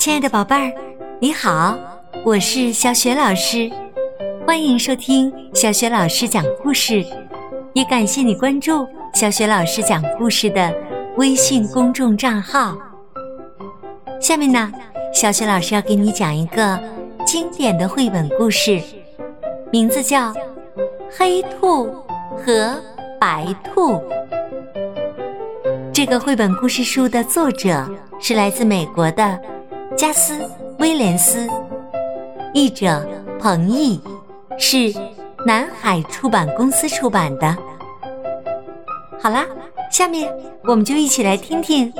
亲爱的宝贝儿，你好，我是小雪老师，欢迎收听小雪老师讲故事，也感谢你关注小雪老师讲故事的微信公众账号。下面呢，小雪老师要给你讲一个经典的绘本故事，名字叫《黑兔和白兔》。这个绘本故事书的作者是来自美国的加斯·威廉斯，译者彭毅，是南海出版公司出版的。好啦，下面我们就一起来听听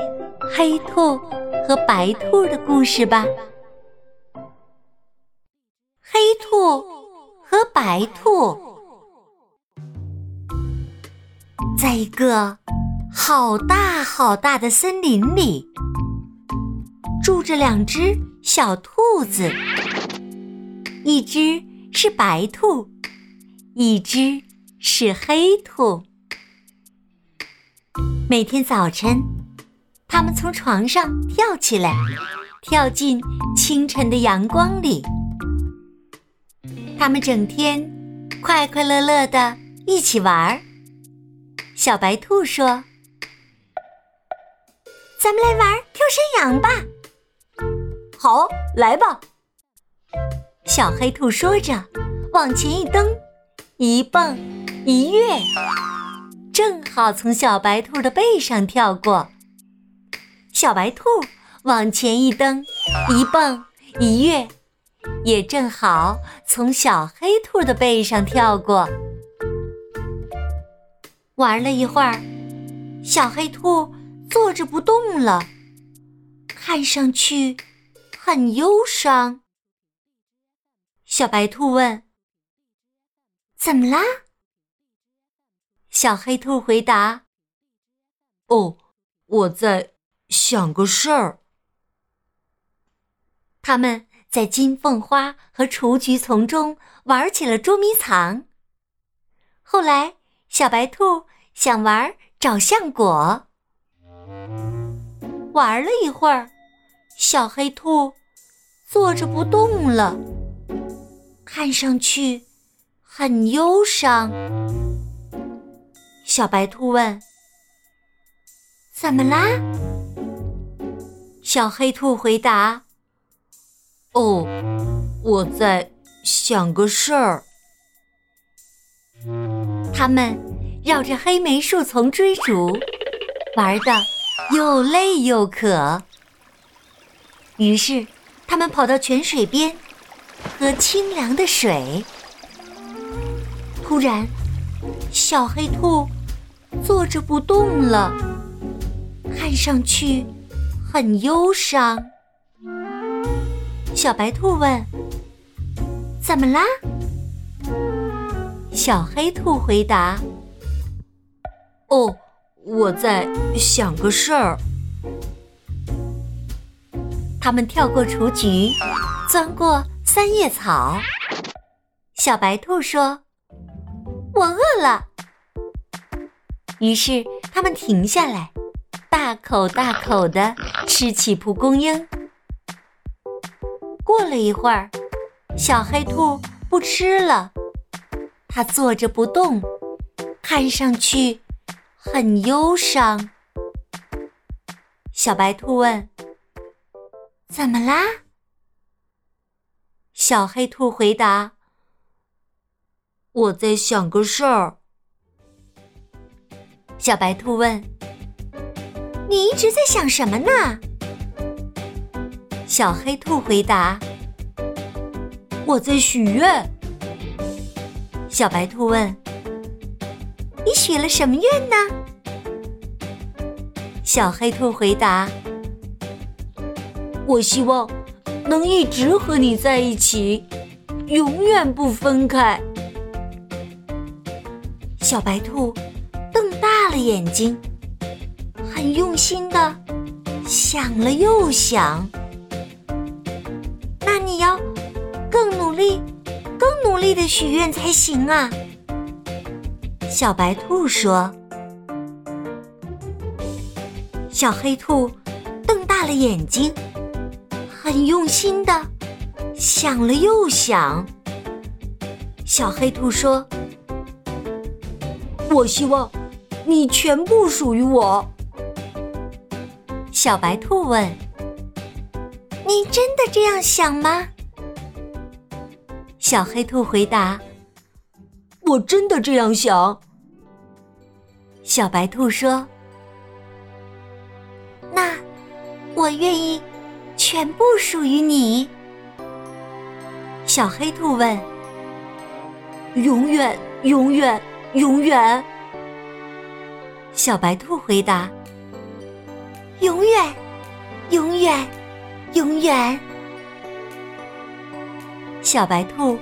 黑兔和白兔的故事吧。黑兔和白兔，在一个。好大好大的森林里，住着两只小兔子，一只是白兔，一只是黑兔。每天早晨，它们从床上跳起来，跳进清晨的阳光里。它们整天快快乐乐的一起玩儿。小白兔说。咱们来玩跳山羊吧！好，来吧！小黑兔说着，往前一蹬，一蹦一跃，正好从小白兔的背上跳过。小白兔往前一蹬，一蹦一跃，也正好从小黑兔的背上跳过。玩了一会儿，小黑兔。坐着不动了，看上去很忧伤。小白兔问：“怎么啦？”小黑兔回答：“哦，我在想个事儿。”他们在金凤花和雏菊丛中玩起了捉迷藏。后来，小白兔想玩找橡果。玩了一会儿，小黑兔坐着不动了，看上去很忧伤。小白兔问：“怎么啦？”小黑兔回答：“哦，我在想个事儿。”他们绕着黑莓树丛追逐，玩的。又累又渴，于是他们跑到泉水边喝清凉的水。突然，小黑兔坐着不动了，看上去很忧伤。小白兔问：“怎么啦？”小黑兔回答：“哦。”我在想个事儿。他们跳过雏菊，钻过三叶草。小白兔说：“我饿了。”于是他们停下来，大口大口的吃起蒲公英。过了一会儿，小黑兔不吃了，它坐着不动，看上去。很忧伤。小白兔问：“怎么啦？”小黑兔回答：“我在想个事儿。”小白兔问：“你一直在想什么呢？”小黑兔回答：“我在许愿。”小白兔问。你许了什么愿呢？小黑兔回答：“我希望能一直和你在一起，永远不分开。”小白兔瞪大了眼睛，很用心的想了又想。那你要更努力、更努力的许愿才行啊！小白兔说：“小黑兔瞪大了眼睛，很用心的想了又想。小黑兔说：“我希望你全部属于我。”小白兔问：“你真的这样想吗？”小黑兔回答：“我真的这样想。”小白兔说：“那我愿意全部属于你。”小黑兔问：“永远，永远，永远？”小白兔回答。永远，永远，永远。小白兔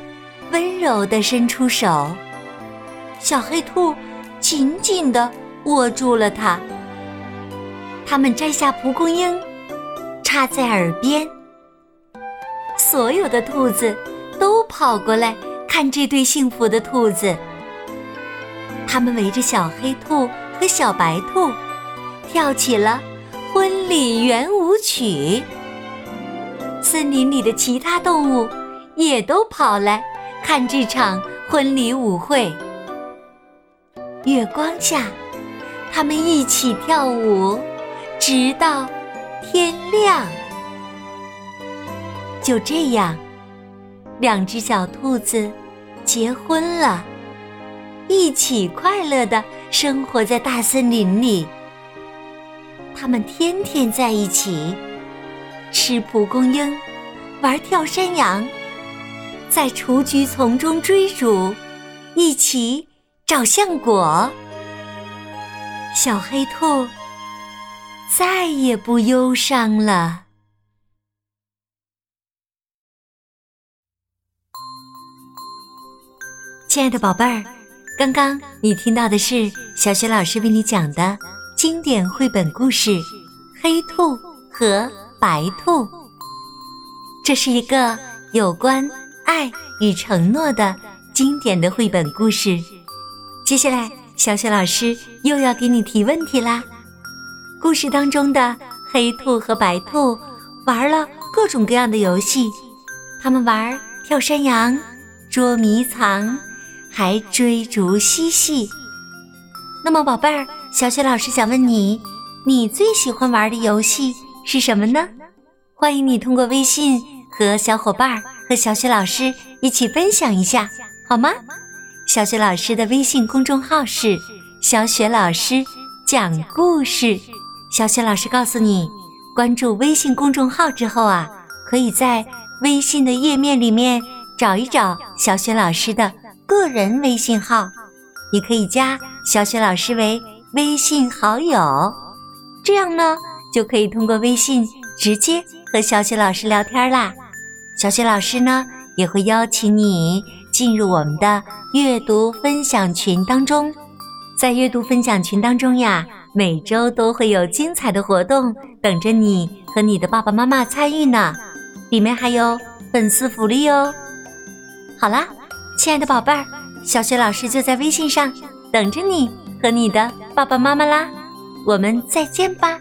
温柔的伸出手，小黑兔紧紧的握住了它。他们摘下蒲公英，插在耳边。所有的兔子都跑过来看这对幸福的兔子。他们围着小黑兔和小白兔跳起了。婚礼圆舞曲，森林里的其他动物也都跑来看这场婚礼舞会。月光下，他们一起跳舞，直到天亮。就这样，两只小兔子结婚了，一起快乐的生活在大森林里。他们天天在一起吃蒲公英，玩跳山羊，在雏菊丛中追逐，一起找橡果。小黑兔再也不忧伤了。亲爱的宝贝儿，刚刚你听到的是小雪老师为你讲的。经典绘本故事《黑兔和白兔》，这是一个有关爱与承诺的经典的绘本故事。接下来，小雪老师又要给你提问题啦。故事当中的黑兔和白兔玩了各种各样的游戏，他们玩跳山羊、捉迷藏，还追逐嬉戏。那么，宝贝儿。小雪老师想问你，你最喜欢玩的游戏是什么呢？欢迎你通过微信和小伙伴和小雪老师一起分享一下，好吗？小雪老师的微信公众号是“小雪老师讲故事”。小雪老师告诉你，关注微信公众号之后啊，可以在微信的页面里面找一找小雪老师的个人微信号，你可以加小雪老师为。微信好友，这样呢就可以通过微信直接和小雪老师聊天啦。小雪老师呢也会邀请你进入我们的阅读分享群当中，在阅读分享群当中呀，每周都会有精彩的活动等着你和你的爸爸妈妈参与呢，里面还有粉丝福利哦。好啦，亲爱的宝贝儿，小雪老师就在微信上等着你和你的。爸爸妈妈啦，我们再见吧。